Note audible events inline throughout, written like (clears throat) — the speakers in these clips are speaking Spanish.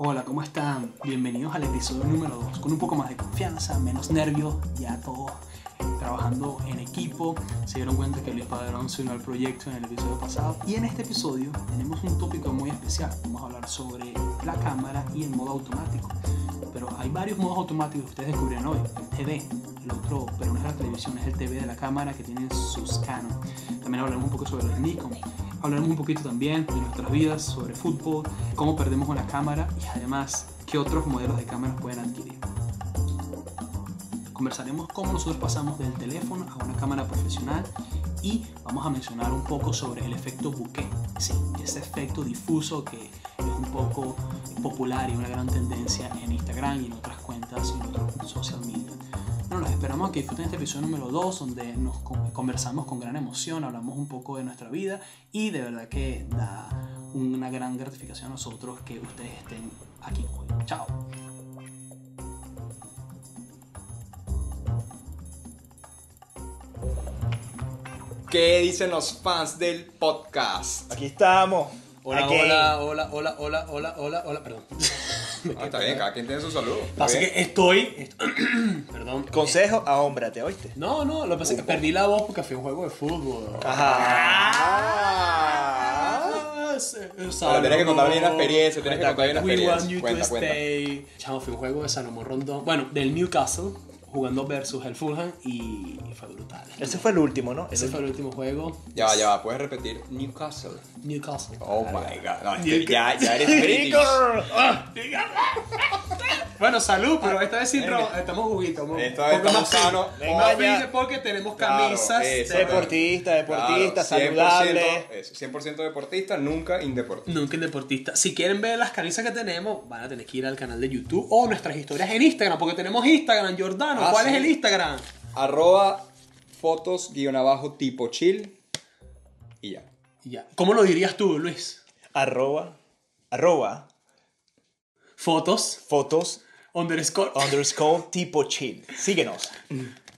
Hola, ¿cómo están? Bienvenidos al episodio número 2, con un poco más de confianza, menos nervios, ya todos trabajando en equipo. Se dieron cuenta que Luis Padrón se unió al proyecto en el episodio pasado. Y en este episodio tenemos un tópico muy especial. Vamos a hablar sobre la cámara y el modo automático. Pero hay varios modos automáticos que ustedes descubrirán hoy. El TV, el otro, pero no es la televisión, es el TV de la cámara que tiene sus Canon. También hablaremos un poco sobre los Nikon. Hablaremos un poquito también de nuestras vidas, sobre fútbol, cómo perdemos una cámara y además qué otros modelos de cámaras pueden adquirir. Conversaremos cómo nosotros pasamos del teléfono a una cámara profesional y vamos a mencionar un poco sobre el efecto bokeh. Sí, ese efecto difuso que es un poco popular y una gran tendencia en Instagram y en otras cuentas y en otros social media. Bueno, los esperamos a que disfruten este episodio número 2 donde nos conversamos con gran emoción, hablamos un poco de nuestra vida y de verdad que da una gran gratificación a nosotros que ustedes estén aquí hoy. Chao. ¿Qué dicen los fans del podcast? Aquí estamos. Hola, hola, hola, hola, hola, hola, hola, hola, perdón. (laughs) Ah, está bien, cada quien tiene su Pasa bien. que estoy, est- (clears throat) perdón. Consejo, ahómbrate, ¿oíste? No, no, lo que pasa es que perdí la voz porque fue un juego de fútbol. Ajá. Ah, Ahora tienes que contar bien la experiencia, tienes que contar bien la We want experiencia. you Cuenta, to cuenta. stay. Chamo, fue un juego de Salomón Rondón. Bueno, del Newcastle, jugando versus el Fulham y fue brutal. Ese fue el último, ¿no? Ese fue el último juego. Ya va, ya va, puedes repetir Newcastle. Newcastle. Oh my god. No, es que Newcastle. ya, ya eres (laughs) british. Bueno, salud, pero esta vez sí ro- estamos juguitos. Esta vez estamos sanos. porque tenemos camisas. eso. de- Deportista, deportista, Claro, 100%, saludable. eso, 100% deportista, nunca indeportista. Nunca en deportista. Si quieren ver las camisas que tenemos, van a tener que ir al canal de YouTube o nuestras historias en Instagram, porque tenemos Instagram, Jordano. Ah, ¿Cuál sí. es el Instagram? Arroba fotos guion abajo tipo chill. Y ya. Y ya. ¿Cómo lo dirías tú, Luis? Arroba, arroba, Fotos, fotos, underscore. underscore, tipo chill. Síguenos.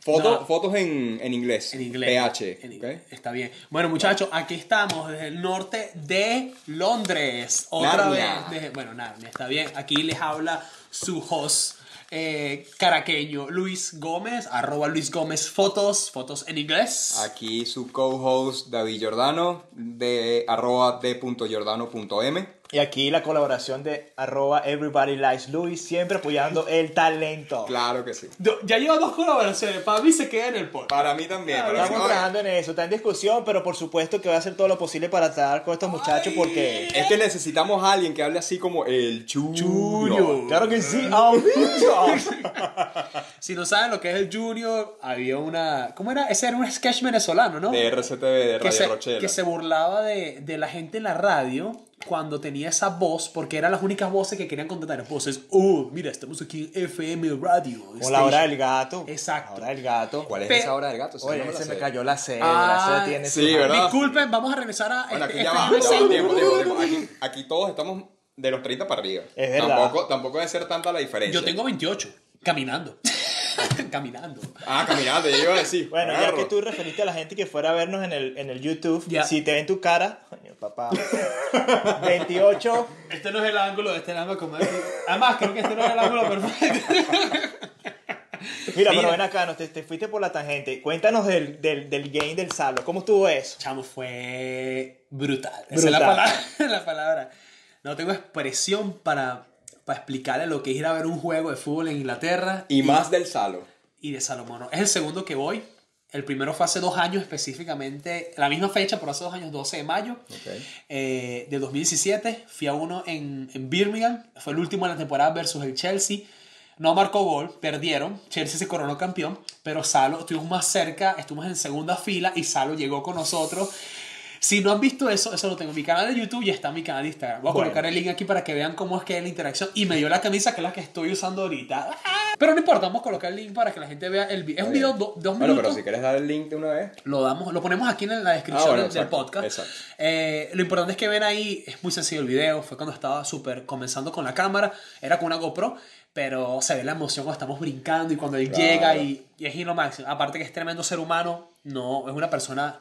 Foto- No. Fotos en, en inglés. En inglés. PH. En inglés. Está bien. Bueno, muchachos, aquí estamos desde el norte de Londres. Otra Narnia. vez. desde- bueno, Narnia, está bien. Aquí les habla su host eh, caraqueño Luis Gómez, arroba Luis Gómez Fotos, fotos en inglés. Aquí su co-host David Giordano de arroba d.giordano.m. Y aquí la colaboración de arroba everybody likes Luis, siempre apoyando el talento. (laughs) Claro que sí. Ya lleva dos colaboraciones. Para mí se queda en el podcast. Para mí también. Mí- Estamos trabajando en eso, está en discusión, pero por supuesto que voy a hacer todo lo posible para estar con estos muchachos porque... Es que necesitamos a alguien que hable así como el. Chulo. Claro que sí. (laughs) Si no saben lo que es el Junior, había una. ¿Cómo era? Ese era un sketch venezolano, ¿no? De RCTV, de que Radio se, Rochela. que se burlaba de, de la gente en la radio cuando tenía esa voz, porque eran las únicas voces que querían contratar. Voces, oh, mira, estamos aquí en FM Radio. Como la hora del gato. Exacto. La hora del gato. ¿Cuál es Pe- esa hora del gato? Oye, me se me cayó la sed. Ah, la sed tiene sí, su- ¿verdad? Disculpen, vamos a regresar a. Bueno, este- aquí ya va, tiempo, tiempo. (laughs) Aquí todos estamos de los 30 para arriba. Es verdad. Tampoco, tampoco debe ser tanta la diferencia. Yo tengo 28, caminando. (laughs) caminando. Ah, caminando, yo iba a decir. Bueno, ya agarro. que tú referiste a la gente que fuera a vernos en el, en el YouTube, Ya. si te ven tu cara, coño, papá, (laughs) 28, Este no es el ángulo, este es el ángulo como Además, creo que este no es el ángulo perfecto. mira, Mira. pero ven acá, no, te, te fuiste por la tangente, cuéntanos del, del, del game del Salo, ¿cómo estuvo eso? Chamo, fue brutal. Esa es la Brutal. palabra, (laughs) la palabra. No tengo expresión para, para explicarle lo que es ir a ver un juego de fútbol en Inglaterra Y más del Salo. y de Salomón. Es el segundo que voy. El primero fue hace dos años específicamente, la misma fecha, pero hace dos años, 12 de mayo Ok. eh, de 2017. Fui a uno en, en Birmingham. Fue el último de la temporada versus el Chelsea. No marcó gol, perdieron. Chelsea se coronó campeón, pero Salo estuvimos más cerca, estuvimos en segunda fila y Salo llegó con nosotros. Si no han visto eso, eso lo tengo en mi canal de YouTube y está en mi canal de Instagram. Voy a Bueno. colocar el link aquí para que vean cómo es que es la interacción. Y me dio la camisa que es la que estoy usando ahorita. Pero no importa, vamos a colocar el link para que la gente vea el video. Es un video de do- dos Bueno, minutos. pero si quieres dar el link de una vez. Lo, damos, lo ponemos aquí en la descripción Ah, bueno, del, del exacto, podcast. exacto. Eh, lo importante es que ven ahí, es muy sencillo el video. Fue cuando estaba súper comenzando con la cámara. Era con una GoPro. Pero se ve la emoción cuando estamos brincando y cuando él Claro. llega y, y es lo máximo. Aparte que es tremendo ser humano. No, es una persona,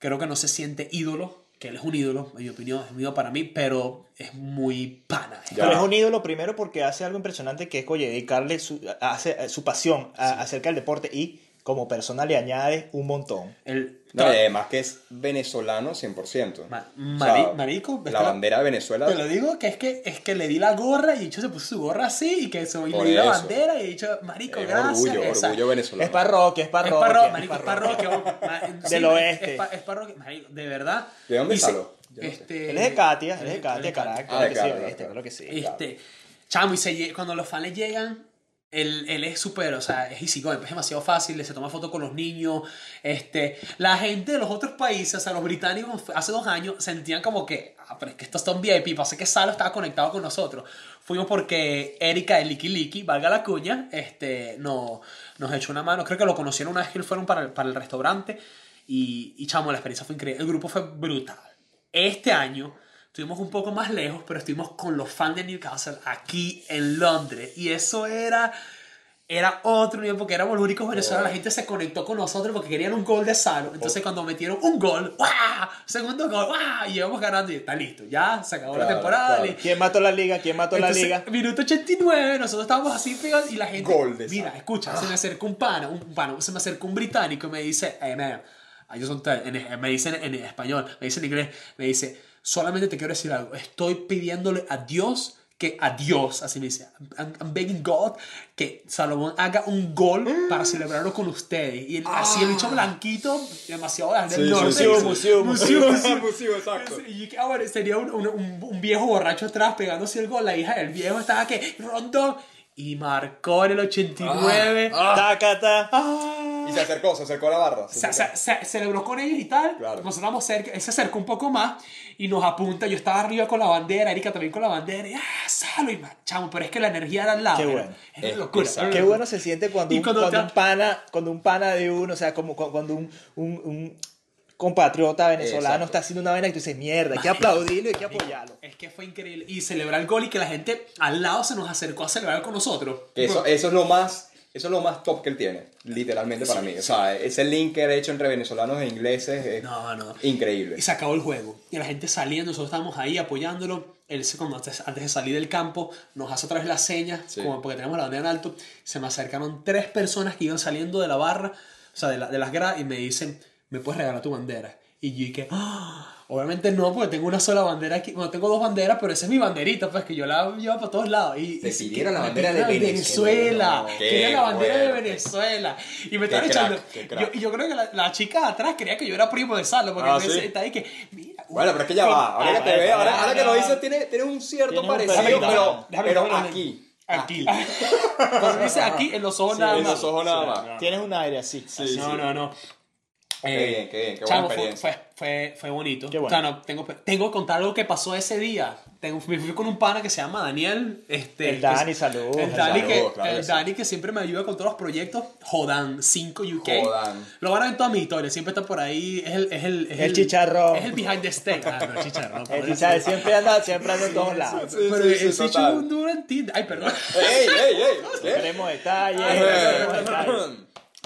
creo que no se siente ídolo que él es un ídolo, en mi opinión, es un ídolo para mí, pero es muy pana. Ya. Pero es un ídolo primero porque hace algo impresionante que es, oye, dedicarle su, hace, su pasión a- acerca del deporte y como persona le añade un montón. El, No, y además que es venezolano 100%. Ma- O mari- sea, marico, La bandera de Venezuela. Te lo digo que es que es que le di la gorra y dicho se puso su gorra así y que se le di la eso. bandera y he dicho, marico, es gracias. orgullo, esa- orgullo venezolano. Es parroquia, es Es parroquia. parroquia, marico, es parroquia. (laughs) ma- sí, Del es- oeste. Es, pa- es parroquia, marico, de verdad. ¿De dónde salió? No sé. Este, Él es de Katia, él es de Katia, es Caracas. Ah, claro que sí, Caracas, este, claro. claro que sí. Este, chamo, y se cuando los fans le llegan, él, él es súper, o sea, es easy es demasiado fácil, se toma fotos con los niños. Este, la gente de los otros países, o sea, los británicos hace dos años sentían como que, ah, pero es que estos son VIP, pasa que Salo estaba conectado con nosotros. Fuimos porque Erika de Liki Liki, valga la cuña, este, no, nos echó una mano. Creo que lo conocieron una vez que fueron para el, para el restaurante. Y, y chamo, la experiencia fue increíble. El grupo fue brutal. Este año estuvimos un poco más lejos, pero estuvimos con los fans de Newcastle aquí en Londres. Y eso era, era otro nivel, porque éramos los únicos venezolanos. La gente se conectó con nosotros porque querían un gol de Salo. Entonces, cuando metieron un gol, ¡guau! Segundo gol, ¡guau! Y íbamos ganando y está listo. Ya se acabó la Claro, temporada. claro. ¿Quién mató la liga? ¿Quién mató entonces, la liga? minuto 89, nosotros estábamos así pegados y la gente. Gol de mira, escucha, se me acercó un pana, un pana, se me acercó un británico y me dice, hey man, ellos son me dicen en español, me dicen en inglés, me dice, solamente te quiero decir algo, estoy pidiéndole a Dios que a Dios, así me dice, I'm, I'm begging God que Salomón haga un gol para celebrarlo con ustedes. Y él- así el bicho blanquito, demasiado del Sí, norte. sí. Museo, museo, museo. Exacto. Y ah, bueno, sería un, un, un- viejo borracho atrás pegándose el gol. La hija del viejo estaba que rondó y marcó en el 89. Tácata. Ah. Y se acercó, se acercó a la barra. se Se, se- se celebró con ellos y tal. Claro. Nosotros estábamos cerca. Él se acercó un poco más y nos apunta. Yo estaba arriba con la bandera, Erika también con la bandera. Y, ah, salo. Y, ma- chamo, pero es que la energía era al lado. Qué era- bueno. Era Es- una locura. Qué bueno se siente cuando, Y un, cuando cuando te- un pana, cuando un pana de uno, o sea, como cu- cuando un, un, un compatriota venezolano Exacto. está haciendo una vaina que tú dices, mierda, hay que aplaudirlo y hay que apoyarlo. Es que fue increíble. Y celebrar el gol y que la gente al lado se nos acercó a celebrar con nosotros. Eso, eso es lo más. Eso es lo más top que él tiene, literalmente para mí. O sea, ese link que ha hecho entre venezolanos e ingleses es No, no. increíble. Y se acabó el juego. Y la gente saliendo, nosotros estábamos ahí apoyándolo. Él, cuando antes, antes de salir del campo, nos hace otra vez la seña, Sí. como porque tenemos la bandera en alto. Se me acercaron tres personas que iban saliendo de la barra, o sea, de, la- de las gradas, y me dicen, ¿me puedes regalar tu bandera? Y yo dije, "Ah". obviamente no, porque tengo una sola bandera aquí. Bueno, tengo dos banderas, pero esa es mi banderita, pues que yo la llevo para todos lados. Y, Te y sí, pidieron la bandera de Venezuela. Venezuela. Qué Querían la bandera de fuerte. Venezuela. Y me estaban echando. Yo, yo creo que la, la chica de atrás creía que yo era primo de Salo, porque Ah, me ¿sí? está ahí que, mira, Bueno, pero es que ya con- va. Ahora que Ah, te veo, ahora, ah, ahora que lo ah, dices, tiene, tiene un cierto tiene un parecido, perfil, pero, pero en- aquí. Aquí. (laughs) Cuando dice aquí, en los ojos Sí, nada En más. los ojos nada más. Tienes un aire así. así. no, no, no. Qué Eh, bien, qué bien, qué buena fue, experiencia. fue, fue, fue bonito. Qué bueno. O sea, no, tengo, tengo que contar algo que pasó ese día. Tengo, me fui con un pana que se llama Daniel. Este, El Dani, saludos. El Dani, que, claro el que sí. Dani que siempre me ayuda con todos los proyectos. Jodan 5 UK. Jodan. Lo van a ver en toda mi historia. Siempre está por ahí. Es el, es el, es El chicharrón. Es el behind the stage. Ah, no, el chicharrón. El Chicharro siempre anda, siempre anda en todos lados. Sí, Pero sí, chico total. es un duro en Tinder. Ay, perdón. ¡Ey, ey, ey! ¿Qué? Queremos detalles. Ay, queremos detalles.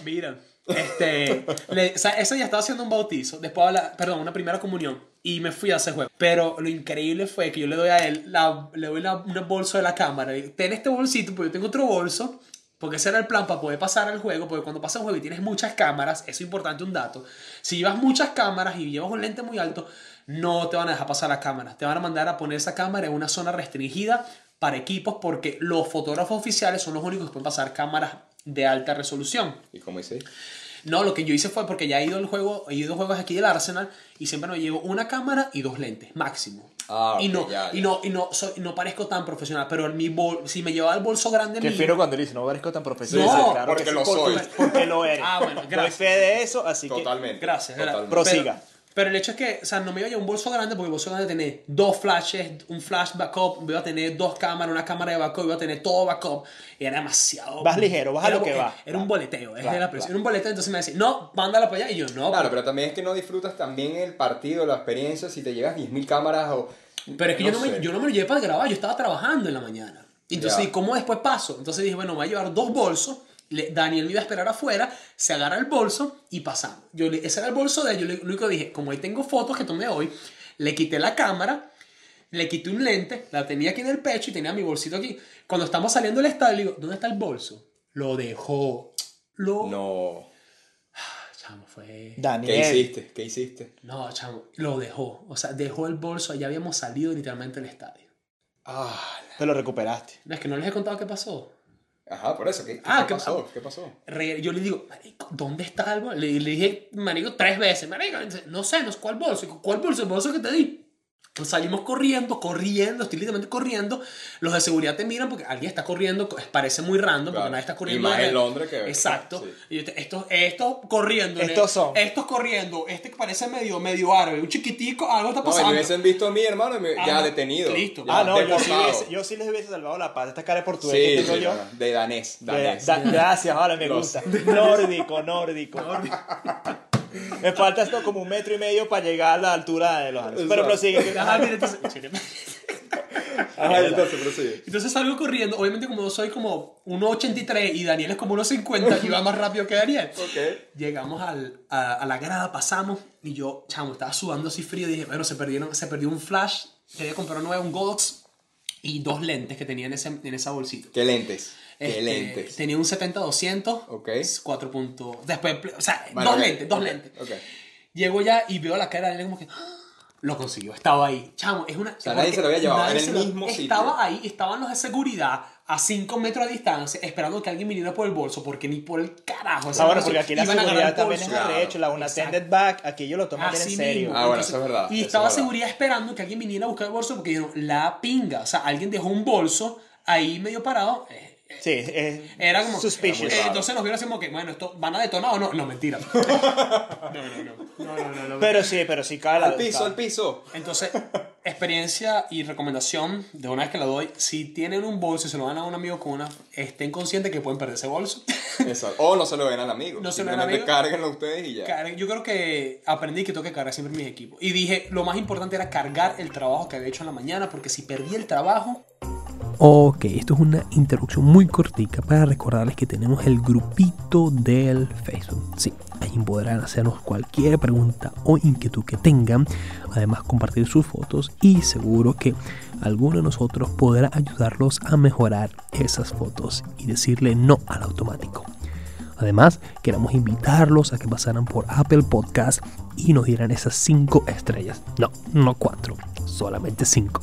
Mira, este, le- o ese día estaba haciendo un bautizo, después, la, perdón, una primera comunión, y me fui a ese juego. Pero lo increíble fue que yo le doy a él, la, le doy la, un bolso de la cámara, y ten este bolsito, porque yo tengo otro bolso, porque ese era el plan para poder pasar al juego, porque cuando pasas un juego y tienes muchas cámaras, eso es importante un dato, si llevas muchas cámaras y llevas un lente muy alto, no te van a dejar pasar las cámaras, te van a mandar a poner esa cámara en una zona restringida para equipos, porque los fotógrafos oficiales son los únicos que pueden pasar cámaras de alta resolución. ¿Y cómo hice? No, lo que yo hice fue porque ya he ido al juego, he ido a juegos aquí del Arsenal y siempre me llevo una cámara y dos lentes, máximo. Ah, y ok, no, ya, y ya. no, y no, soy- no parezco tan profesional, pero en mi bol, si me llevaba el bolso grande fino cuando le dice, no parezco tan profesional. No, Claro porque que sí, lo soy. Porque lo eres. Ah, bueno, Doy gracias. fe de eso, así que... Totalmente. Gracias, gra- Totalmente. Prosiga. Pero, pero el hecho es que, o sea, no me iba a llevar un bolso grande porque el bolso grande tiene dos flashes, un flash backup, iba a tener dos cámaras, una cámara de backup, iba a tener todo backup. Y era demasiado. Vas ligero, vas a Era- lo que era- va. Era un boleteo, es Claro, de la presión. claro. Era un boleteo, entonces me decía, no, mándala para allá. Y yo, no. Claro, pero también es que no disfrutas también el partido, la experiencia, si te llegas 10.000 cámaras o... Pero es que yo, no me, yo no me lo llevé para grabar, yo estaba trabajando en la mañana. Entonces. ¿y ¿cómo después paso? Entonces dije, bueno, me voy a llevar dos bolsos. Daniel me iba a esperar afuera, se agarra el bolso y pasamos. Yo le, ese era el bolso de él. Yo le, lo único que dije, como ahí tengo fotos que tomé hoy, le quité la cámara, le quité un lente, la tenía aquí en el pecho y tenía mi bolsito aquí. Cuando estamos saliendo del estadio, le digo, ¿dónde está el bolso? Lo dejó. Lo... No. Chamo, fue... ¿Qué Daniel. hiciste? ¿Qué hiciste? No, chamo, lo dejó. O sea, dejó el bolso, ya habíamos salido literalmente del estadio. Ah, Te lo recuperaste. No, es que no les he contado qué pasó. Ajá, por eso. ¿Qué, Ah, ¿qué ¿qué pasó? ¿Qué pasó? Yo le digo, marico, ¿dónde está el bolso? Le, le dije, marico, tres veces, marico, no sé, no cuál bolso. ¿Cuál bolso? El bolso que te di. Entonces salimos corriendo, corriendo, estoy literalmente corriendo. Los de seguridad te miran porque alguien está corriendo, co- parece muy random porque Claro. nadie está Y corriendo. más de- en Londres que- Exacto. sí. Y te- estos, estos corriendo. Estos son. Estos corriendo. Este que parece medio, medio árabe, un chiquitico, algo está No, y pasando. me hubiesen visto a mí, hermano, y me- Ah, ya no. detenido. Listo. ya ah, no, yo sí, hubiese- yo sí les hubiese salvado la paz. Esta cara de portugués Sí, que tengo sí, yo. no, no, de danés. De- danés. da- gracias, vale, me Los- gusta. Nórdico, nórdico. Me falta esto como un metro y medio para llegar a la altura de los Andes. Pero prosigue. Ajá, mira, entonces, Ajá, entonces, prosigue. entonces salgo corriendo. Obviamente, como yo soy como 1,83 y Daniel es como 1,50 y va más rápido que Daniel. Ok. Llegamos al, a, a la grada, pasamos y yo, chamo, estaba sudando así frío. Dije, bueno, se, perdieron, se perdió un flash. Quería comprar nuevo, un Godox y dos lentes que tenía en, ese, en esa bolsita. ¿Qué lentes? ¿Qué Este, lentes? Tenía un 70-200. Ok. 4 puntos. Después, o sea, Bueno, dos lentes, dos ok, lentes. Ok. Llego ya y veo la cara de él como que ¡ah! lo consiguió, estaba ahí. Chamo, es una. sea, nadie se lo había llevado, en el mismo sitio. Estaba ahí, estaban los de seguridad a 5 metros de distancia esperando que alguien viniera por el bolso porque ni por el carajo. Ah, bueno, porque aquí la seguridad el también es. Claro. arrecho. La una attended back, aquí ellos lo toman bien en Así serio. mismo. Ah, bueno, eso es verdad, Y estaba es verdad. seguridad esperando que alguien viniera a buscar el bolso porque dijeron, la pinga. O sea, alguien dejó un bolso ahí medio parado. eh, Sí, es Era como. suspicious. eh, entonces nos vieron así como que, bueno, ¿esto van a detonar o no? No, mentira. (laughs) No, no, no. No, no, no, no. Pero sí, pero sí cae la Al piso, al piso. Entonces, experiencia y recomendación de una vez que la doy, si tienen un bolso y se lo dan a un amigo con una, estén conscientes que pueden perder ese bolso. Exacto. O no se lo ven al amigo. No se lo ven al amigo. cárguenlo ustedes y ya. Car- Yo creo que aprendí que tengo que cargar siempre mis equipos. Y dije, lo más importante era cargar el trabajo que había hecho en la mañana, porque si perdí el trabajo, Ok, esto es una introducción muy cortica para recordarles que tenemos el grupito del Facebook. Sí, ahí podrán hacernos cualquier pregunta o inquietud que tengan, además compartir sus fotos y seguro que alguno de nosotros podrá ayudarlos a mejorar esas fotos y decirle no al automático. Además, queremos invitarlos a que pasaran por Apple Podcast y nos dieran esas 5 estrellas. No, no 4, solamente 5.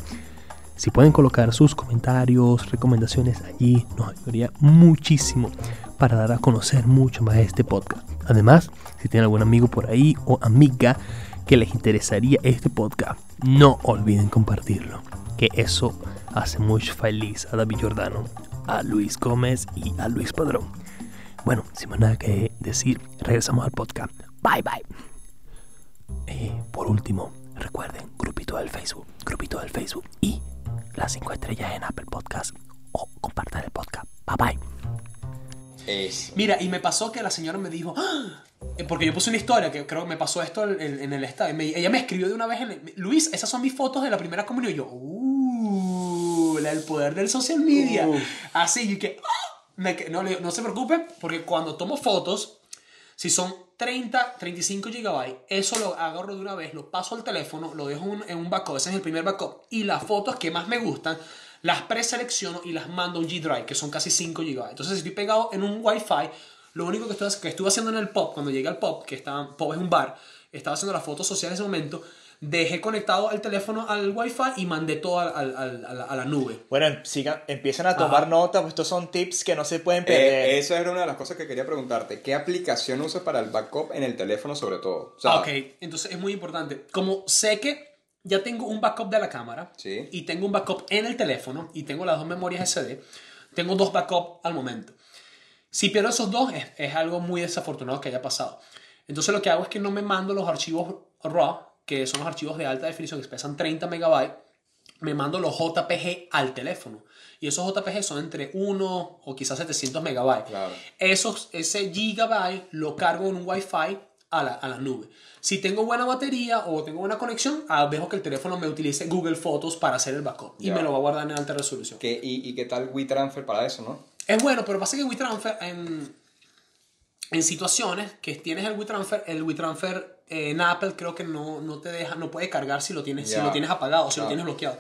Si pueden colocar sus comentarios, recomendaciones allí, nos ayudaría muchísimo para dar a conocer mucho más este podcast. Además, si tienen algún amigo por ahí o amiga que les interesaría este podcast, no olviden compartirlo, que eso hace mucho feliz a David Giordano, a Luis Gómez y a Luis Padrón. Bueno, sin más nada que decir, regresamos al podcast. Bye bye. Eh, por último, recuerden, grupito del Facebook, grupito del Facebook y las 5 estrellas en Apple Podcast o compartan el podcast. Bye bye. Eso. Mira, y me pasó que la señora me dijo, "Ah", eh, porque yo puse una historia que creo que me pasó esto en, en- en el estadio. Me- ella me escribió de una vez, en el- Luis, esas son mis fotos de la primera comunión. Y yo, uh, la- el poder del social media. Así, y que, "Ah", me no, le- no se preocupe, porque cuando tomo fotos, si son 30, 35 gigabytes, eso lo agarro de una vez, lo paso al teléfono, lo dejo en- un backup, ese es el primer backup, y las fotos que más me gustan, las preselecciono y las mando a un G Drive, que son casi 5 gigabytes. Entonces, si estoy pegado en un Wi-Fi, lo único que, estoy, que estuve haciendo en el pop, cuando llegué al pop, que estaba, pop es un bar, estaba haciendo las fotos sociales en ese momento, dejé conectado el teléfono al Wi-Fi y mandé todo al- al- al- a, la, nube. Bueno, sigan, empiecen a tomar Ajá. nota, pues estos son tips que no se pueden perder. Eh, esa era una de las cosas que quería preguntarte. ¿Qué aplicación usas para el backup en el teléfono sobre todo? O sea, ok, entonces es muy importante. Como sé que ya tengo un backup de la cámara Sí. y tengo un backup en el teléfono y tengo las dos memorias SD, tengo dos backups al momento. Si pierdo esos dos es, es algo muy desafortunado que haya pasado. Entonces lo que hago es que no me mando los archivos RAW, que son los archivos de alta definición que pesan 30 megabytes, me mando los JPG al teléfono. Y esos JPG son entre 1 o quizás 700 megabytes. Claro. Esos, ese gigabyte lo cargo en un Wi-Fi a la, a la nube. Si tengo buena batería o tengo buena conexión, ah, dejo que el teléfono me utilice Google Fotos para hacer el backup. Y me lo va a guardar en alta resolución. ¿qué- y, ¿Y qué tal WeTransfer para eso, no? Es bueno, pero pasa que WeTransfer en, en situaciones que tienes el WeTransfer, el WeTransfer en Apple creo que no, no te deja, no puede cargar si lo tienes, si Ya. lo tienes apagado si lo Ah. tienes bloqueado.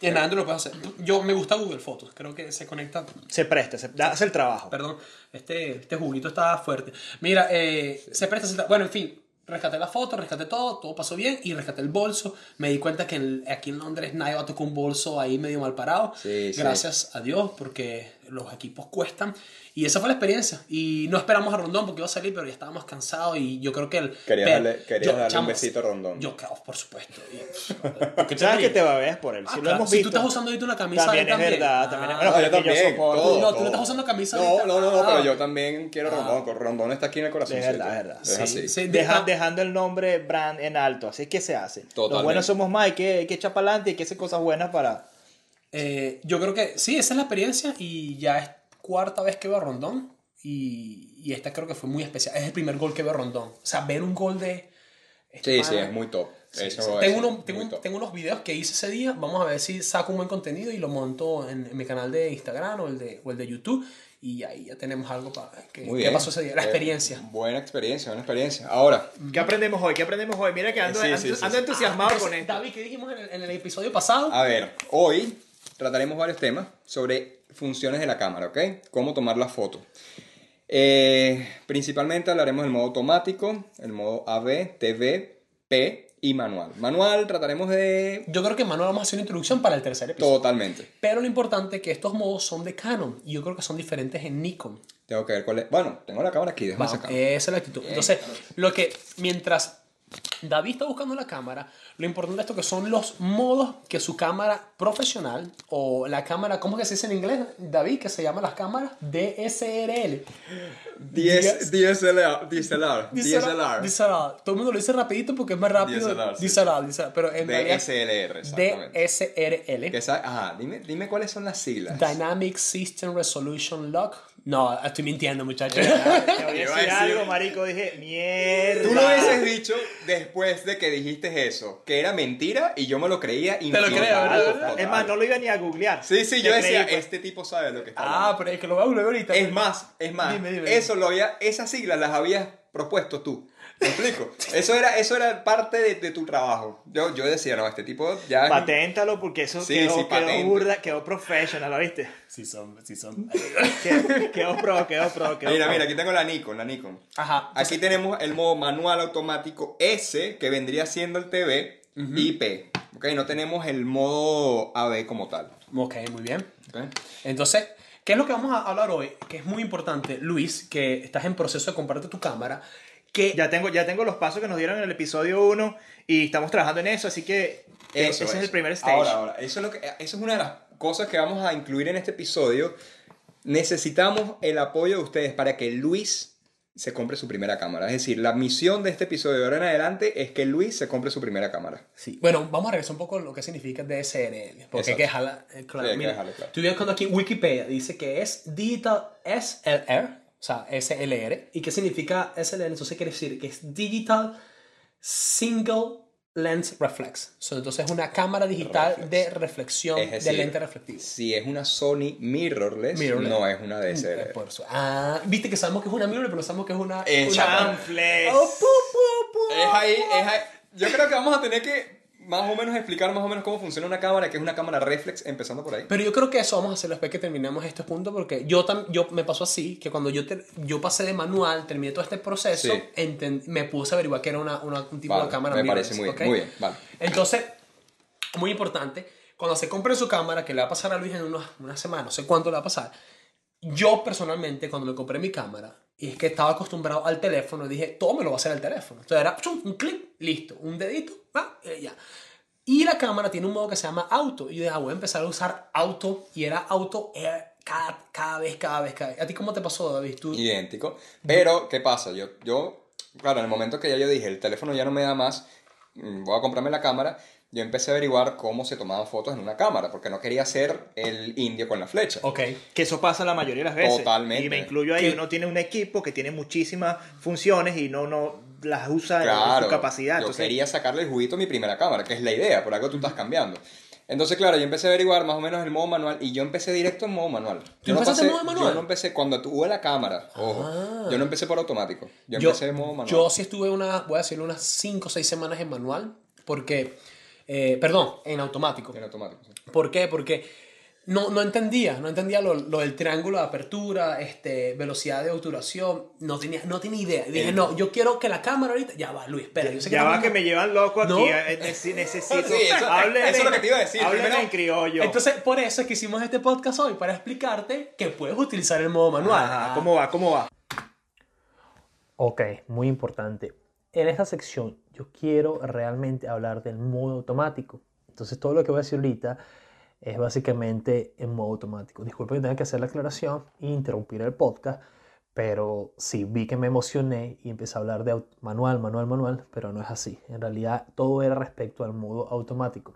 En Android lo puedes hacer. Yo me gusta Google Fotos, creo que se conecta Se presta, se hace el trabajo. Perdón, este, este juguito está fuerte. Mira, eh, se presta. se- Bueno, en fin, rescaté la foto, rescaté todo, todo pasó bien y rescaté el bolso. Me di cuenta que en- aquí en Londres nadie va a tocar un bolso ahí medio mal parado. Sí, sí. Gracias a Dios, porque los equipos cuestan. Y esa fue la experiencia. Y no esperamos a Rondón porque iba a salir, pero ya estábamos cansados. Y yo creo que el. Querías darle- querías darle un besito a Rondón. Yo, claro, por supuesto. Y- (laughs) Porque tú sabes que te babeas por él. Ah, si lo claro, hemos si visto. tú estás usando ahorita una camisa También de él es verdad, también es- Ah. bueno, No, yo yo también. soporto- todo, no, tú no todo. estás usando camisa No, no, no, no, Ah. pero yo también quiero Rondón. Rondón está aquí en el corazón. Es verdad, es verdad. Sí, así. sí. Deja- Ah. dejando el nombre brand en alto. Así es que se hace. Los Totalmente. buenos somos más. Hay que, hay que echar para adelante y hay que hacer cosas buenas para. Eh, yo creo que sí, esa es la experiencia y ya es cuarta vez que veo a Rondón y, y esta creo que fue muy especial. Es el primer gol que veo a Rondón. O sea, ver un gol de... este Sí, pana- sí, es muy top. Sí, Eso sí. es Tengo, uno- tengo, un- tengo unos videos que hice ese día. Vamos a ver si saco un buen contenido y lo monto en, en mi canal de Instagram o el de, o el de YouTube. Y ahí ya tenemos algo para... ¿Qué, Muy qué bien. pasó ese día? La Eh, experiencia. buena experiencia, buena experiencia. Ahora, ¿Qué aprendemos hoy? ¿Qué aprendemos hoy? Mira que ando, Sí, ando- sí, sí, ando sí. entusiasmado Ah, con esto. David, ¿qué dijimos en el, en el episodio pasado? a ver, hoy trataremos varios temas sobre funciones de la cámara, ¿ok? Cómo tomar la foto. Eh, principalmente hablaremos del modo automático, el modo AB, TV, P y manual. Manual trataremos de... Yo creo que Manuel vamos a hacer una introducción para el tercer episodio. Totalmente. Pero lo importante es que estos modos son de Canon y yo creo que son diferentes en Nikon. Tengo que ver cuál es... Bueno, tengo la cámara aquí, déjame sacarla. esa es la actitud. Entonces, lo que mientras David está buscando la cámara, lo importante de esto que son los modos que su cámara profesional o la cámara, ¿cómo que se dice en inglés, David? Que se llama las cámaras DSRL. 10 DSLR, DSLR, DSLR. DSLR. Todo el mundo lo dice rapidito porque es más rápido. DSLR, sí. DSLR, DSLR, pero en DSLR. DSRL. Que Ajá, dime, dime cuáles son las siglas. Dynamic System Resolution Lock. No, estoy mintiendo, muchachos. Te voy a Iba a decir algo, marico. Dije, mierda. Tú lo hubieses dicho después de que dijiste eso, que era mentira y yo me lo creía y Te lo creo, ¿verdad? Es más, no lo iba ni a googlear. Sí, sí, yo decía, creí, pues. este tipo sabe lo que está ah, hablando. pero es que lo voy a volver ahorita. Es más, es más, Dime, dime, eso lo había, esas siglas las habías propuesto tú. ¿Me explico? Eso era, eso era parte de, de tu trabajo. Yo, yo decía, no, este tipo ya... Paténtalo porque eso Sí, quedó, sí, quedó burda, quedó professional, ¿viste? Sí son, sí son. Quedó, quedó pro, quedó pro, quedó Mira, pro. mira, aquí tengo la Nikon, la Nikon. Ajá. Aquí tenemos el modo manual automático S, que vendría siendo el TV, y P. ¿ok? No tenemos el modo AB como tal. Ok, muy bien. ¿ok? Entonces, ¿qué es lo que vamos a hablar hoy? Que es muy importante, Luis, que estás en proceso de comprarte tu cámara. Que Ya tengo, ya tengo los pasos que nos dieron en el episodio 1 y estamos trabajando en eso, así que ese es el primer stage. Ahora, ahora, eso es, lo que, eso es una de las cosas que vamos a incluir en este episodio. Necesitamos el apoyo de ustedes para que Luis se compre su primera cámara. Es decir, la misión de este episodio de ahora en adelante es que Luis se compre su primera cámara. Sí. Bueno, vamos a regresar un poco a lo que significa DSRL. Porque hay que dejarla eh, claro. Sí, hay que dejarlo claro. Estoy viendo aquí en Wikipedia, dice que es Digital SLR, o sea, SLR. ¿Y qué significa SLR? Entonces quiere decir que es Digital Single Lens Reflex. So, entonces es una cámara digital Reflex. de reflexión Es decir, de lente reflectivo. Si es una Sony mirrorless, Mirrorless. no es una Eh, DSLR. por eso. Ah, viste que sabemos que es una mirror, pero sabemos que es una. Eh, una- Chanfles. Oh, pu, pu, pu. Es ahí, es ahí. Yo creo que vamos a tener que más o menos explicar más o menos cómo funciona una cámara, que es una cámara reflex, empezando por ahí. Pero yo creo que eso vamos a hacerlo después que terminemos este punto, porque yo, tam- yo me pasó así, que cuando yo, te- yo pasé de manual, terminé todo este proceso, Sí. me puse a averiguar que era una, una- un tipo Vale, de cámara me mirrorless, parece muy, ¿ok? muy bien, vale. Entonces, muy importante, cuando se compre su cámara, que le va a pasar a Luis en unos- una semana, no sé cuánto le va a pasar, yo personalmente, cuando le compré mi cámara, y es que estaba acostumbrado al teléfono, dije, todo me lo va a hacer el teléfono. Entonces era chum, un clic, listo, un dedito, va, y ya. Y la cámara tiene un modo que se llama auto. Y yo dije, ah, voy a empezar a usar auto. Y era auto eh, cada, cada vez, cada vez, cada vez. ¿A ti cómo te pasó, David? ¿Tú, idéntico. Pero, ¿qué pasa? Yo, yo, claro, en el momento que ya yo dije, el teléfono ya no me da más, mm, voy a comprarme la cámara, yo empecé a averiguar cómo se tomaban fotos en una cámara, porque no quería ser el indio con la flecha. Ok. Que eso pasa la mayoría de las veces. Totalmente. Y me incluyo ahí. Que- Uno tiene un equipo que tiene muchísimas funciones y no, no las usa en Claro, su capacidad. yo Entonces, quería sacarle el juguito a mi primera cámara, que es la idea, por algo tú estás cambiando. Entonces, claro, yo empecé a averiguar más o menos el modo manual y yo empecé directo en modo manual. Yo no empezaste en modo manual? Yo no empecé cuando tuve la cámara, ojo. Ah. Yo no empecé por automático. Yo, Yo, empecé en modo manual. yo sí estuve una, voy a decirlo, unas 5 o 6 semanas en manual, porque, eh, perdón, en automático. En automático, sí. ¿Por qué? Porque no, no entendía, no entendía lo, lo del triángulo de apertura, este, velocidad de obturación, no tenía, no tenía idea. Y dije, no, yo quiero que la cámara ahorita, ya va, Luis, espera, yo sé que Ya va que me llevan loco aquí. No. eh, nece- necesito. (laughs) Sí, eso- eso es lo que te iba a decir. Primero- en criollo. Entonces, por eso es que hicimos este podcast hoy, para explicarte que puedes utilizar el modo manual. Ajá, ¿Cómo va? ¿Cómo va? Ok, muy importante. En esta sección yo quiero realmente hablar del modo automático. Entonces todo lo que voy a decir ahorita es básicamente en modo automático. Disculpen que tenga que hacer la aclaración e interrumpir el podcast, pero sí vi que me emocioné y empecé a hablar de manual, manual, manual, pero no es así. En realidad todo era respecto al modo automático.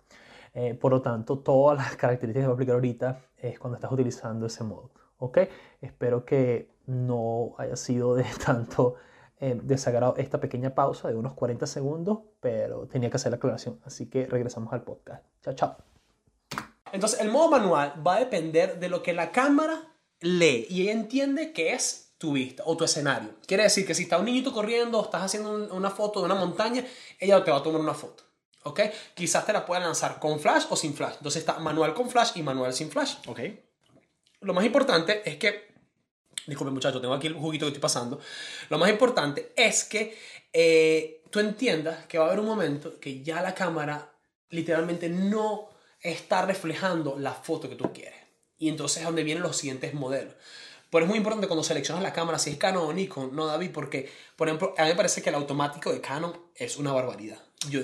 Eh, por lo tanto, todas las características que voy a aplicar ahorita es cuando estás utilizando ese modo. ¿Ok? Espero que no haya sido de (laughs) tanto eh, desagrado esta pequeña pausa de unos 40 segundos, pero tenía que hacer la aclaración. Así que regresamos al podcast. Chao, chao. Entonces, el modo manual va a depender de lo que la cámara lee y ella entiende que es tu vista o tu escenario. Quiere decir que si está un niñito corriendo o estás haciendo un- una foto de una montaña, ella te va a tomar una foto. ¿Ok? Quizás te la pueda lanzar con flash o sin flash. Entonces está manual con flash y manual sin flash. Ok. Lo más importante es que, disculpe muchachos, tengo aquí el juguito que estoy pasando. Lo más importante es que eh, tú entiendas que va a haber un momento que ya la cámara literalmente no está reflejando la foto que tú quieres. Y entonces es donde vienen los siguientes modelos. Pero es muy importante cuando seleccionas la cámara, si es Canon o Nikon, no David, porque, por ejemplo, a mí me parece que el automático de Canon es una barbaridad. Yo,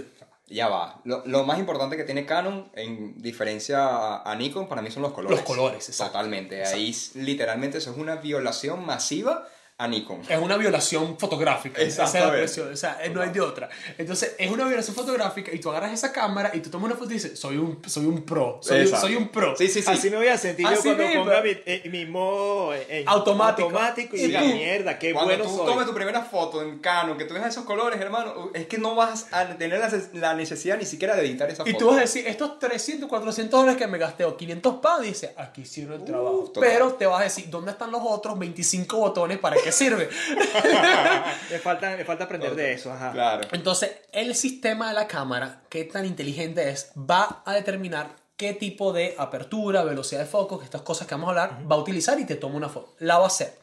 Ya va. Lo, lo más importante que tiene Canon, en diferencia a, a Nikon, para mí son los colores. Los colores, exacto. Totalmente. Ahí literalmente eso es una violación masiva a Nikon. es una violación fotográfica. Esa es la Exactamente. expresión, O sea, eh, no hay de otra. Entonces, es una violación fotográfica y tú agarras esa cámara y tú tomas una foto y dices, soy un, soy un pro. Soy, un, soy un pro. Sí, sí, sí. Así me voy a sentir yo Así cuando mismo. ponga mi, eh, mi modo en Automático. automático y Sí. diga, mierda, qué Cuando bueno tú soy. tomes tu primera foto en Canon, que tú veas esos colores, hermano, es que no vas a tener la, necesidad ni siquiera de editar esa Y foto. tú vas a decir, estos 300, 400 dólares que me gasté o 500 pounds, dice, aquí sirve el trabajo. total. Pero te vas a decir, ¿dónde están los otros 25 botones? ¿Para qué sirve? (laughs) me, falta, me falta aprender de eso, ajá. Claro. Entonces, el sistema de la cámara, qué tan inteligente es, va a determinar qué tipo de apertura, velocidad de foco, que estas cosas que vamos a hablar, va a utilizar y te toma una foto. La va a hacer.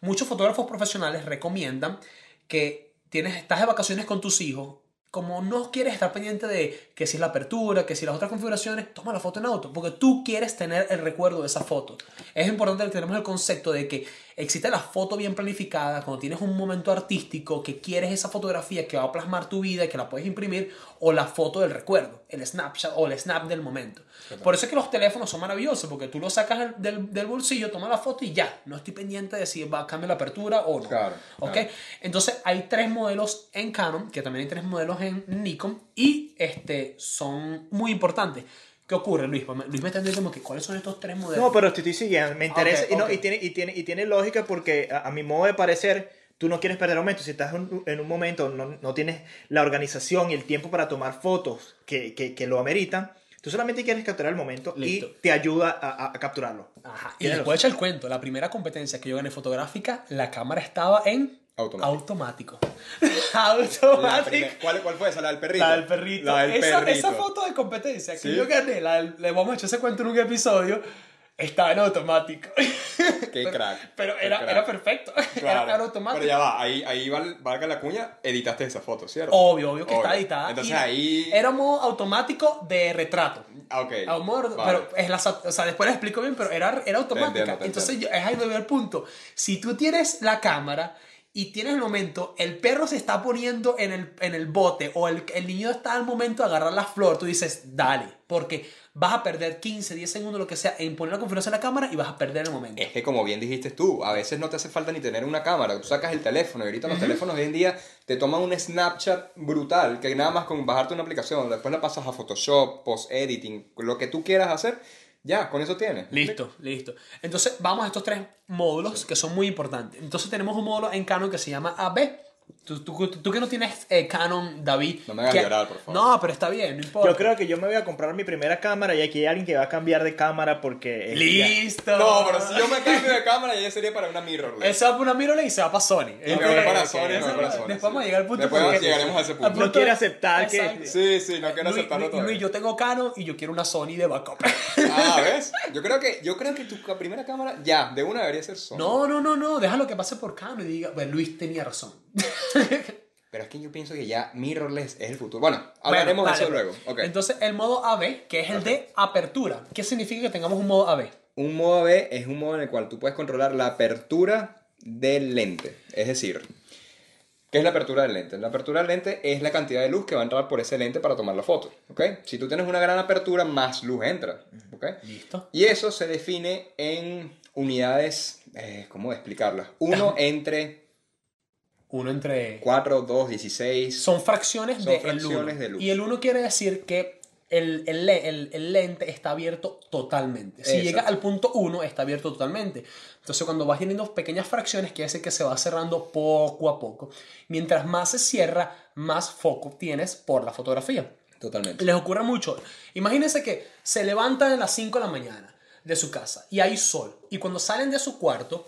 Muchos fotógrafos profesionales recomiendan que tienes, estás de vacaciones con tus hijos, como no quieres estar pendiente de que si es la apertura, que si las otras configuraciones, toma la foto en auto, porque tú quieres tener el recuerdo de esa foto. Es importante que tenemos el concepto de que existe la foto bien planificada, cuando tienes un momento artístico, que quieres esa fotografía que va a plasmar tu vida que la puedes imprimir, o la foto del recuerdo, el snapshot o el snap del momento. Por eso es que los teléfonos son maravillosos, porque tú lo sacas del, del- del bolsillo, tomas la foto y ya, no estoy pendiente de si va a cambiar la apertura o no. Claro, ¿Ok? claro. Entonces hay tres modelos en Canon, que también hay tres modelos en Nikon, y este, son muy importantes. ¿Qué ocurre, Luis? Luis me está diciendo como que cuáles son estos tres modelos. No, pero te estoy siguiendo, me interesa. Ok, y, no, y, tiene, y, tiene, y tiene lógica porque a, a mi modo de parecer, tú no quieres perder momento. Si estás en, en un momento, no, no tienes la organización y el tiempo para tomar fotos que, que, que lo ameritan, tú solamente quieres capturar el momento Listo. y te ayuda a, a- a capturarlo. Ajá. Y Tienes después echa el cuento. La primera competencia que yo gané fotográfica, la cámara estaba en Automático. automático. (laughs) Automático. ¿cuál, ¿Cuál fue esa? ¿La del perrito? La del perrito. La del esa, perrito. esa foto de competencia que Sí. yo gané, la del- le vamos a echar ese cuento en un episodio, estaba en automático. Qué crack. (laughs) Pero qué era, crack. era perfecto. (laughs) Claro. Era, era automático. Pero ya va, ahí, ahí val- valga la cuña, editaste esa foto, ¿cierto? Obvio, obvio que Obvio. está editada. Entonces Y ahí. Era modo automático de retrato. Ah, ok. A modo- Vale. Pero es la, o sea, después les explico bien, pero era, era automática. entiendo, te Entonces yo- es ahí donde veo el punto. Si tú tienes la cámara y tienes el momento, el perro se está poniendo en el, en el bote o el, el niño está al momento de agarrar la flor, tú dices, dale, porque vas a perder 15, 10 segundos, lo que sea, en poner la configuración de la cámara y vas a perder el momento. Es que como bien dijiste tú, a veces no te hace falta ni tener una cámara, tú sacas el teléfono y ahorita los teléfonos hoy en día te toman un Snapchat brutal, que nada más con bajarte una aplicación, después la pasas a Photoshop, post-editing, lo que tú quieras hacer, ya, con eso tienes. Listo, listo. Entonces vamos a estos tres módulos que son muy importantes. Entonces tenemos un módulo en Canon que se llama AB Tú, tú- tú que no tienes eh, Canon, David. No me hagas que- llorar, por favor. No, pero está bien, no importa. Yo creo que yo me voy a comprar mi primera cámara y aquí hay alguien que va a cambiar de cámara porque... es- Listo. No, pero si yo me cambio de cámara, ya sería para una mirrorless. Él se va para una mirrorless y se va para Sony. Y me voy para Sony, para Sony, Después sí. vamos a llegar al punto Después porque- llegaremos a ese punto. No quiere aceptar que-. Sí, sí, no quiero Luis, aceptarlo Luis, todavía. Luis, yo tengo Canon y yo quiero una Sony de backup. (laughs) Ah, ¿ves? Yo creo que, yo creo que tu primera cámara ya, de una debería ser Sony. No, no, no, no. Déjalo que pase por Canon y diga, bueno, Luis tenía razón. (laughs) Pero es que yo pienso que ya mirrorless es el futuro. Bueno, hablaremos Bueno, de eso luego. pues. Ok. Entonces, el modo AB, que es el de apertura. ¿Qué significa que tengamos un modo AB? Un modo AB es un modo en el cual tú puedes controlar la apertura del lente. Es decir, ¿qué es la apertura del lente? La apertura del lente es la cantidad de luz que va a entrar por ese lente para tomar la foto. ¿ok? Si tú tienes una gran apertura, más luz entra. Listo. Y eso se define en unidades, eh, ¿cómo explicarlas? Uno (clears throat) entre Uno entre... 4, 2, 16. Son fracciones, Son de, el fracciones uno. de luz. Y el 1 quiere decir que el, el, el- el lente está abierto totalmente. Si llega al punto 1, está abierto totalmente. Entonces, cuando vas teniendo pequeñas fracciones, quiere decir que se va cerrando poco a poco. Mientras más se cierra, más foco tienes por la fotografía. Totalmente. Les ocurre mucho. Imagínense que se levantan a las 5 de la mañana de su casa y hay sol. Y cuando salen de su cuarto,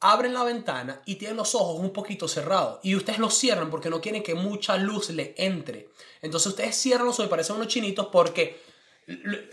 abren la ventana y tienen los ojos un poquito cerrados. Y ustedes los cierran porque no quieren que mucha luz le entre. Entonces ustedes cierran los ojos y parecen unos chinitos porque...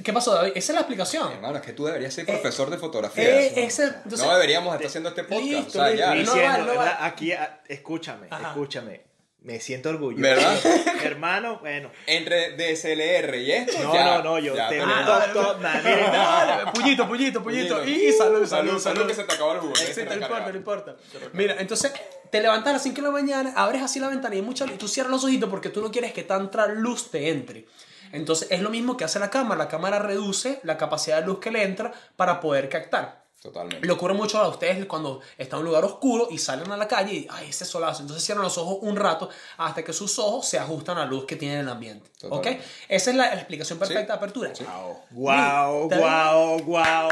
¿Qué pasó, David? Esa es la explicación. Hermano, es que tú deberías ser profesor de fotografía. Eh, ese- entonces- no deberíamos estar haciendo este podcast. Listo, o sea, ya. listo. Diciendo, no va, no va. ¿verdad? Aquí, escúchame, Ajá. escúchame. Me siento orgulloso. ¿Verdad? (laughs) Hermano, bueno. Entre DSLR y esto. No, ya, no, no, yo ya, te- no. (laughs) Dale, puñito, puñito, puñito. Puñito. Y salud, salud, Salud, que se te acabó el jugo. Sí, Este no lo importa, no importa. Mira, entonces te levantas a las 5 de la mañana, abres así la ventana y hay mucha luz. Tú cierras los ojitos porque tú no quieres que tanta luz te entre. Entonces es lo mismo que hace la cámara. La cámara reduce la capacidad de luz que le entra para poder captar. Totalmente. Le ocurre mucho a ustedes cuando están en un lugar oscuro y salen a la calle y, ay, ese solazo. Entonces cierran los ojos un rato hasta que sus ojos se ajustan a la luz que tiene el ambiente. ¿Ok? Totalmente. Esa es la explicación perfecta de apertura. Wow, David. wow, wow.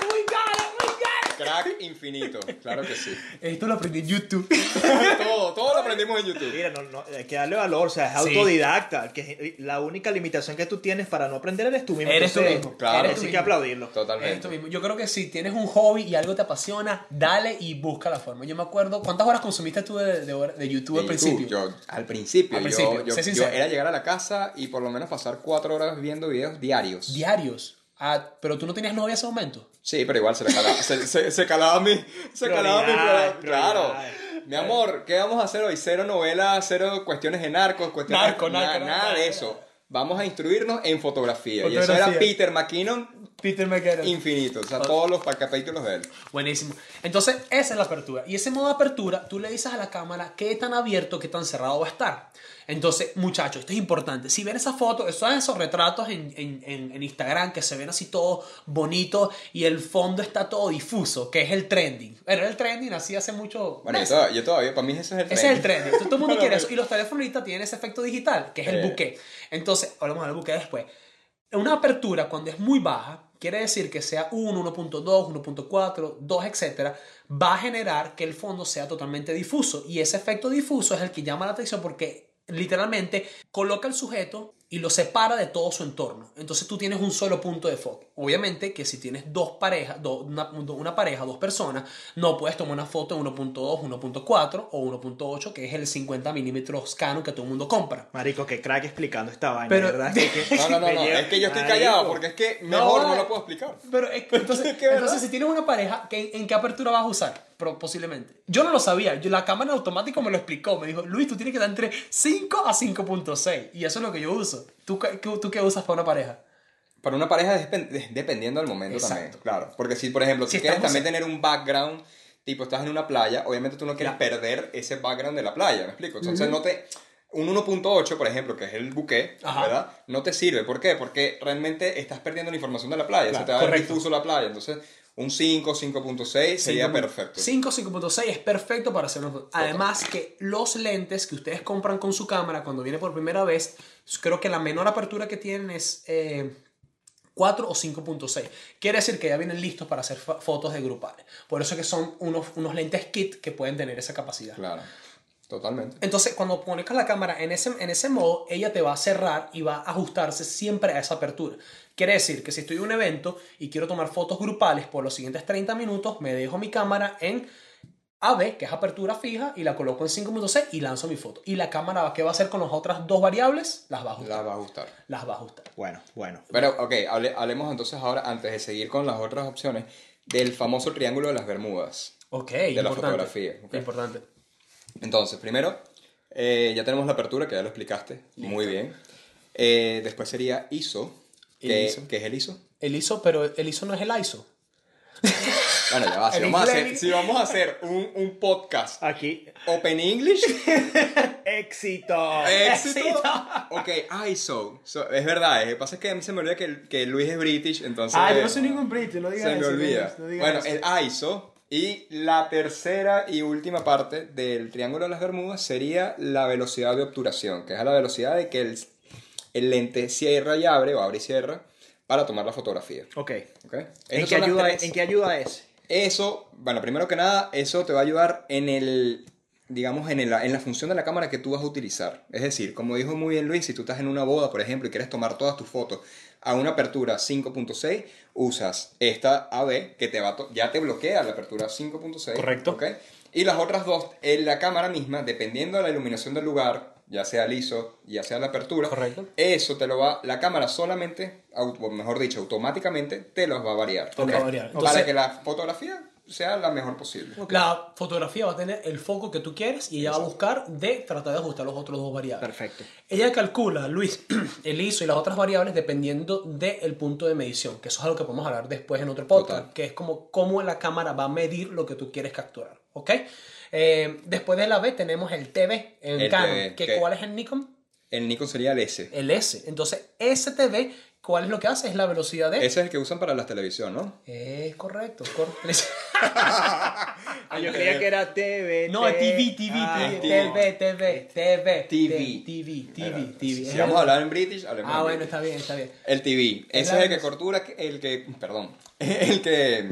We got it, we infinito. Claro que sí. (laughs) Esto lo aprendí en YouTube. (laughs) todo, todo lo aprendimos en YouTube. Mira, no, no, hay que darle valor, o sea, es Sí. autodidacta. Que la única limitación que tú tienes para no aprender eres tú mismo. Eres tú mismo. Claro. Eres tú que aplaudirlo. Totalmente. Esto mismo. Yo creo que si tienes un hobby y algo te apasiona, dale y busca la forma. Yo me acuerdo, ¿cuántas horas consumiste tú de, de, hora- de YouTube De al YouTube, principio? Yo, al principio, Al yo- principio, yo, era llegar a la casa y por lo menos pasar cuatro horas viendo videos diarios. Diarios. Ah, pero tú no tenías novia en ese momento. Sí, pero igual se le calaba, se, se- se calaba mi, se calaba mi, claro. prioridades. Mi amor, ¿qué vamos a hacer hoy? Cero novelas, cero cuestiones de narcos, cuestiones Narco, na- narco, nada de eso. Vamos a instruirnos en fotografía. Y eso era Fotografía. Peter McKinnon Peter McKinnon. infinito, o sea, todos los capítulos de él. Buenísimo. Entonces, esa es la apertura. Y ese modo de apertura, tú le dices a la cámara qué tan abierto, qué tan cerrado va a estar. Entonces, muchachos, esto es importante. Si ven esa foto, esos esos retratos en, en- en- Instagram que se ven así todo bonito y el fondo está todo difuso, que es el trending. Era el trending así hace mucho. Bueno, yo todavía, yo todavía, para mí ese es el Ese es el trend. trending. Todo el mundo Bueno, (laughs) quiere eso. Y los teléfonos ahorita tienen ese efecto digital, que es el Sí. bouquet. Entonces, hablamos del bouquet después. Una apertura cuando es muy baja, quiere decir que sea 1, 1.2, 1.4, 2, etcétera, va a generar que el fondo sea totalmente difuso. Y ese efecto difuso es el que llama la atención porque literalmente coloca al sujeto y lo separa de todo su entorno. Entonces tú tienes un solo punto de foco. Obviamente que si tienes dos parejas, do- una, una pareja, dos personas, no puedes tomar una foto en 1.2, 1.4 o 1.8, que es el 50 milímetros Canon que todo el mundo compra. Marico, que crack explicando esta vaina, Pero- ¿verdad? Que- que- (laughs) No, no, no, no, es que yo estoy Marico. callado porque es que mejor no, vale. lo puedo explicar. Pero es que, (laughs) entonces, entonces, si tienes una pareja, ¿qué- ¿en qué apertura vas a usar? Posiblemente. Yo no lo sabía. Yo, la cámara en automático me lo explicó. Me dijo, Luis, tú tienes que dar entre 5 a 5.6. Y eso es lo que yo uso. ¿Tú, qué- qué- ¿Tú qué usas para una pareja? Para una pareja dependiendo del momento Exacto. también, claro. Porque si, por ejemplo, Si si quieres también tener un background, tipo estás en una playa, obviamente tú no quieres Ya. perder ese background de la playa, ¿me explico? Entonces no te... Un 1.8, por ejemplo, que es el bouquet, Ajá. ¿verdad? No te sirve. ¿Por qué? Porque realmente estás perdiendo la información de la playa. Claro, se te va a ver difuso la playa. Entonces, un 5, 5.6 sería perfecto. 5, 5.6 es perfecto para hacer una. Además que los lentes que ustedes compran con su cámara cuando viene por primera vez, creo que la menor apertura que tienen es eh, 4 o 5.6. Quiere decir que ya vienen listos para hacer fo- fotos de grupales. Por eso que son unos, unos lentes kit que pueden tener esa capacidad. Claro. Totalmente. Entonces, cuando conectas la cámara en ese, en ese modo, ella te va a cerrar y va a ajustarse siempre a esa apertura. Quiere decir que si estoy en un evento y quiero tomar fotos grupales por los siguientes 30 minutos, me dejo mi cámara en AB, que es apertura fija, y la coloco en 5.6 y lanzo mi foto. Y la cámara, ¿qué va a hacer con las otras dos variables? Las va a ajustar. La va a gustar. Las va a ajustar. Bueno, bueno. Pero, ok, hable- hablemos entonces ahora, antes de seguir con las otras opciones, del famoso triángulo de las Bermudas. Ok, la importante. fotografía, ok. Importante. Entonces, primero, eh, ya tenemos la apertura, que ya lo explicaste muy bien. Eh, después sería ISO. Que, ISO. ¿Qué es el ISO? El ISO, pero el ISO no es el ISO. Bueno, ya va. (laughs) Si, vamos a, hacer, si vamos a hacer un, un podcast Aquí. Open English, (laughs) ¡Éxito! éxito. Ok, ISO. So, es verdad, lo que pasa es que a mí se me olvida que, que Luis es British, entonces. Ah, yo no soy ningún brito, no digas Se me olvida. no Bueno, eso. el ISO. Y la tercera y última parte del triángulo de las Bermudas sería la velocidad de obturación, que es la velocidad de que el, el lente cierra y abre, o abre y cierra, para tomar la fotografía. Ok. ¿ok? ¿En qué, ayuda, tres. ¿En qué ayuda ese? Eso, bueno, primero que nada, eso te va a ayudar en el, digamos, en, el- en la función de la cámara que tú vas a utilizar. Es decir, como dijo muy bien Luis, si tú estás en una boda, por ejemplo, y quieres tomar todas tus fotos a una apertura 5.6, usas esta AB que te va ya te bloquea la apertura 5.6. Correcto. ¿ok? Y las otras dos, en la cámara misma, dependiendo de la iluminación del lugar, ya sea el ISO, ya sea la apertura, Correcto. eso te lo va, la cámara solamente, o mejor dicho, automáticamente te los va a variar. Los va a variar. Para que la fotografía sea la mejor posible. La fotografía va a tener el foco que tú quieres y ella va a buscar de tratar de ajustar los otros dos variables. Perfecto. Ella calcula, Luis, (clears throat) el ISO y las otras variables dependiendo del punto de medición, que eso es algo que podemos hablar después en otro podcast, Total. que es como cómo la cámara va a medir lo que tú quieres capturar, ¿ok? Eh, después de la B tenemos el TV en El Canon, TV, que- ¿cuál es el Nikon? El Nikon sería el S. El S. Entonces, ese TV, ¿cuál es lo que hace? Es la velocidad de... Ese es el que usan para la televisión, ¿no? Es correcto. cor- Ah, yo creía que era TV. no, TV, TV, Ah, TV, TV, TV, TV, TV. TV, TV, TV. Si vamos a hablar en British, hablemos Ah, en bueno, está bien, está bien. El TV. Ese es el que cortura, el que, perdón, el que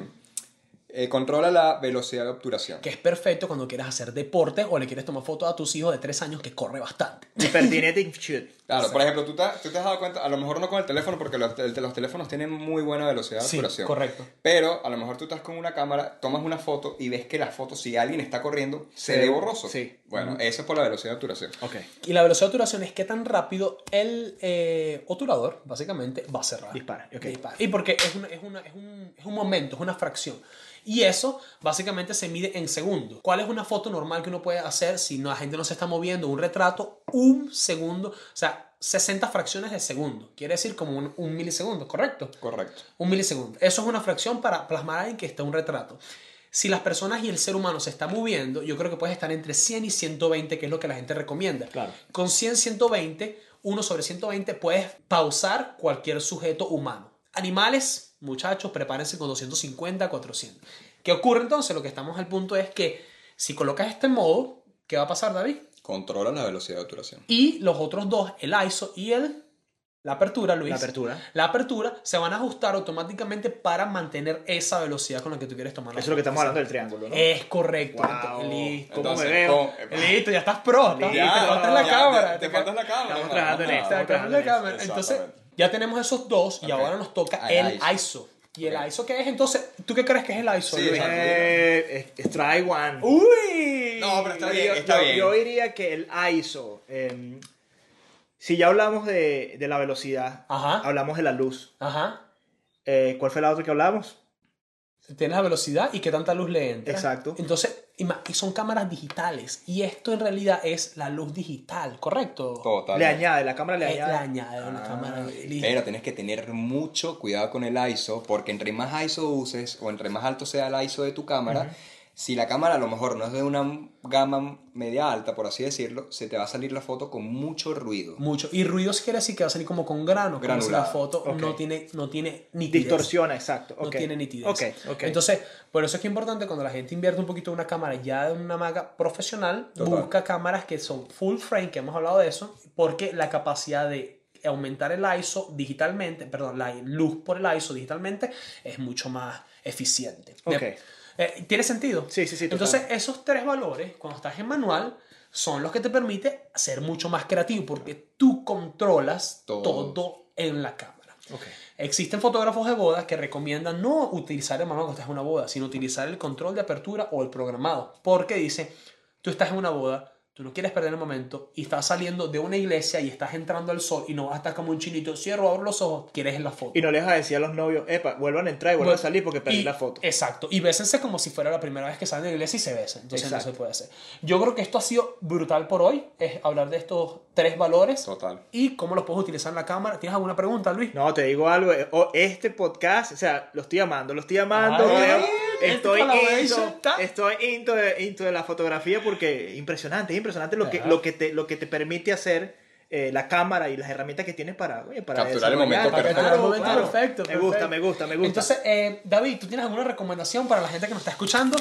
eh, controla la velocidad de obturación. Que es perfecto cuando quieres hacer deporte o le quieres tomar fotos a tus hijos de 3 años que corre bastante. Hyperkinetic shoot. Claro, por ejemplo, tú te, tú te has dado cuenta, a lo mejor no con el teléfono, porque los, los teléfonos tienen muy buena velocidad de Sí, obturación. correcto. Pero a lo mejor tú estás con una cámara, tomas una foto y ves que la foto, si alguien está corriendo, se Se- ve borroso. sí. Bueno, eso es por la velocidad de obturación. Ok. Y la velocidad de obturación es qué tan rápido el eh, obturador, básicamente, va a cerrar. Dispara, ok. Dispara. Y porque es, una- es, una- es un, es un momento, es una fracción. Y eso básicamente se mide en segundos. ¿Cuál es una foto normal que uno puede hacer si no, la gente no se está moviendo? Un retrato, un segundo, o sea, 60 fracciones de segundo. Quiere decir como un, un milisegundo, ¿correcto? Correcto. Un milisegundo. Eso es una fracción para plasmar en que está un retrato. Si las personas y el ser humano se está moviendo, yo creo que puedes estar entre 100 y 120, que es lo que la gente recomienda. Claro. Con 100, 120, 1 sobre 120, puedes pausar cualquier sujeto humano. Animales, muchachos, prepárense con 250, 400. ¿Qué ocurre entonces? Lo que estamos al punto es que si colocas este modo, ¿qué va a pasar, David? Controla la velocidad de obturación. Y los otros dos, el ISO y el la apertura, Luis. La apertura. La apertura se van a ajustar automáticamente para mantener esa velocidad con la que tú quieres tomar la Eso es lo que estamos hablando del triángulo, ¿no? Es correcto. Wow. Listo. ¿Cómo Entonces, me veo? ¿cómo- Listo, ya estás pro. estás- Ya, te falta la cámara. Te, te falta la cámara. Estamos trabajando en no, esto. Te la cámara. Entonces, ya tenemos esos dos y ahora nos toca el el ISO. ISO. ¿Y el. ISO qué es? Entonces, ¿tú qué crees que es el ISO? Sí. Eh, try one. ¡Uy! No, pero está Yo- bien, yo, está yo- bien. yo diría que el ISO, eh, si ya hablamos de, de la velocidad, Ajá. hablamos de la luz. Ajá. Eh, ¿Cuál fue la otra que hablamos? Tienes la velocidad y qué tanta luz le entra. Exacto. Entonces, y son cámaras digitales. Y esto en realidad es la luz digital, ¿correcto? Total. Le añade, la cámara le Eh, Le añade. añade una Ah, cámara digital. Pero tienes que tener mucho cuidado con el ISO, porque entre más ISO uses o entre más alto sea el ISO de tu cámara, si la cámara a lo mejor no es de una gama media alta, por así decirlo, se te va a salir la foto con mucho ruido. Mucho. Y ruidos quiere decir que va a salir como con grano. Como si la foto Ok. no tiene, no tiene nitidez. Distorsiona, exacto. No ok. tiene nitidez. Ok, ok. Entonces, por eso es que es importante cuando la gente invierte un poquito en una cámara ya de una maga profesional, Total. busca cámaras que son full frame, que hemos hablado de eso, porque la capacidad de aumentar el ISO digitalmente, perdón, la luz por el ISO digitalmente es mucho más eficiente. Ok. De- eh, ¿Tiene sentido? Sí, sí, sí, total. Entonces, esos tres valores, cuando estás en manual, son los que te permiten ser mucho más creativo porque tú controlas Todo. todo, en la cámara. Existen fotógrafos de bodas que recomiendan no utilizar el manual cuando estás en una boda, sino utilizar el control de apertura o el programado. Porque dice, tú estás en una boda, tú no quieres perder el momento y estás saliendo de una iglesia y estás entrando al sol y no vas a estar como un chinito, cierro, abro los ojos, quieres la foto. Y no les vas a decir a los novios, epa, vuelvan a entrar y vuelvan a salir porque perdí y- la foto. Exacto. Y bésense como si fuera la primera vez que salen de la iglesia y se besan. Entonces Exacto. no se puede hacer. Yo creo que esto ha sido brutal por hoy. Es hablar de estos tres valores Total. y cómo los puedes utilizar en la cámara. ¿Tienes alguna pregunta, Luis? No, te digo algo, eh, o- este podcast, o sea, lo estoy amando, lo estoy amando, Ay, creo. Estoy into, estoy into de, into de la fotografía porque impresionante, es impresionante lo que, lo que, te, lo que te permite hacer eh, la cámara y las herramientas que tienes para, oye, para Capturar el momento Para perfecto. capturar el momento Claro. perfecto, Me gusta, perfecto. me gusta, me gusta. Entonces, eh, David, ¿tú tienes alguna recomendación para la gente que nos está escuchando?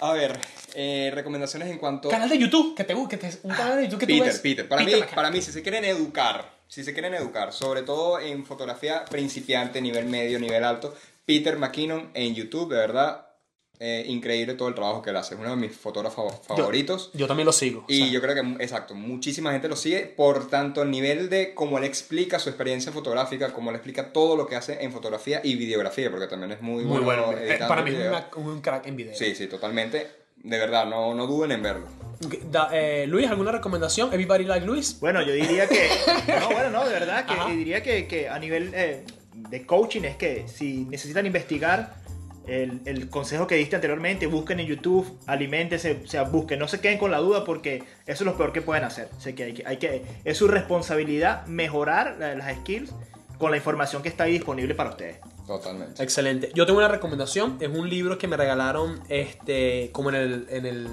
A ver, eh, recomendaciones en cuanto... Canal de YouTube, que te guste, que te- un canal de YouTube que tú Peter, ves. Peter. Para, Peter mí, para mí, si se quieren educar, si se quieren educar, sobre todo en fotografía principiante, nivel medio, nivel alto, Peter McKinnon en YouTube, de verdad, eh, increíble todo el trabajo que él hace. Es uno de mis fotógrafos favoritos. Yo también lo sigo. Y o sea, yo creo que, exacto, muchísima gente lo sigue por tanto el nivel de cómo él explica su experiencia fotográfica, cómo él explica todo lo que hace en fotografía y videografía, porque también es muy, muy bueno. Eh, editando para mí es una- un crack en video. Sí, sí, totalmente. De verdad, no, no duden en verlo. Da- eh, Luis, ¿alguna recomendación? Everybody like Luis. Bueno, yo diría que. (laughs) No, bueno, no, de verdad, que Ajá. diría que, que a nivel eh, de coaching es que si necesitan investigar el, consejo que diste anteriormente, busquen en YouTube, aliméntense, o sea, busquen, no se queden con la duda porque eso es lo peor que pueden hacer. O que hay que, hay que es su responsabilidad mejorar la- las skills con la información que está ahí disponible para ustedes. Totalmente. Excelente. Yo tengo una recomendación. Es un libro que me regalaron, este, como en el, en el,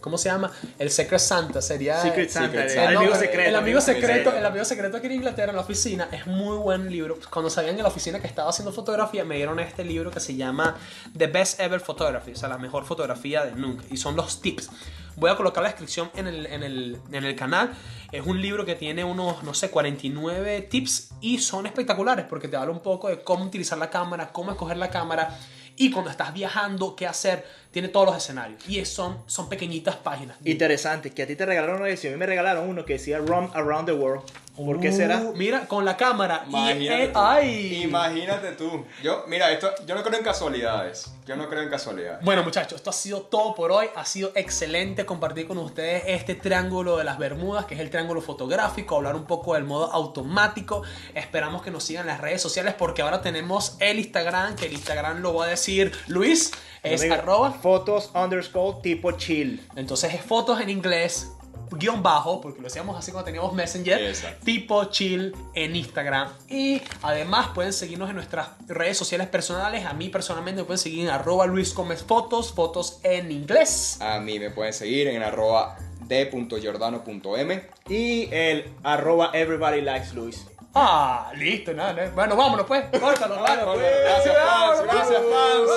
¿cómo se llama? El Secret Santa. Sería Secret Santa, Secret el, Santa. amigo no, secreto. El amigo secreto, secreto. el amigo secreto aquí en Inglaterra, en la oficina, es muy buen libro. Cuando sabían en la oficina que estaba haciendo fotografía, me dieron este libro que se llama The Best Ever Photography, o sea, la mejor fotografía de nunca. Y son los tips. Voy a colocar la descripción en el, en el, en el canal. Es un libro que tiene unos, no sé, 49 tips y son espectaculares porque te habla un poco de cómo utilizar la cámara, cómo escoger la cámara y cuando estás viajando, qué hacer. Tiene todos los escenarios y son, son pequeñitas páginas. Interesante, que a ti te regalaron uno y a mí me regalaron uno que decía Run Around the World. ¿Por qué será? Uh, Mira, con la cámara. Y Imagínate, él- tú. ay. Imagínate tú. Yo, mira, esto, yo no creo en casualidades. Yo no creo en casualidades. Bueno, muchachos, esto ha sido todo por hoy. Ha sido excelente compartir con ustedes este triángulo de las Bermudas, que es el triángulo fotográfico, hablar un poco del modo automático. Esperamos que nos sigan en las redes sociales porque ahora tenemos el Instagram, que el Instagram lo va a decir Luis, es arroba. Fotos underscore tipo chill. Entonces es fotos en inglés, guion bajo, porque lo hacíamos así cuando teníamos Messenger, Exacto. tipo chill en Instagram. Y además pueden seguirnos en nuestras redes sociales personales. A mí personalmente me pueden seguir en arroba Luis Gómez Fotos, fotos en inglés. A mí me pueden seguir en arroba d.jordano.m y el arroba everybody likes Luis. Ah, listo, nada. Bueno, vámonos pues. Córtalo, (laughs) pues. vámonos. Gracias, fans. Gracias, pues. fans.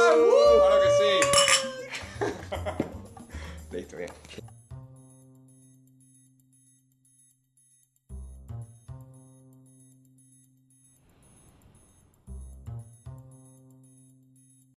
Claro que sí. (laughs) listo, bien.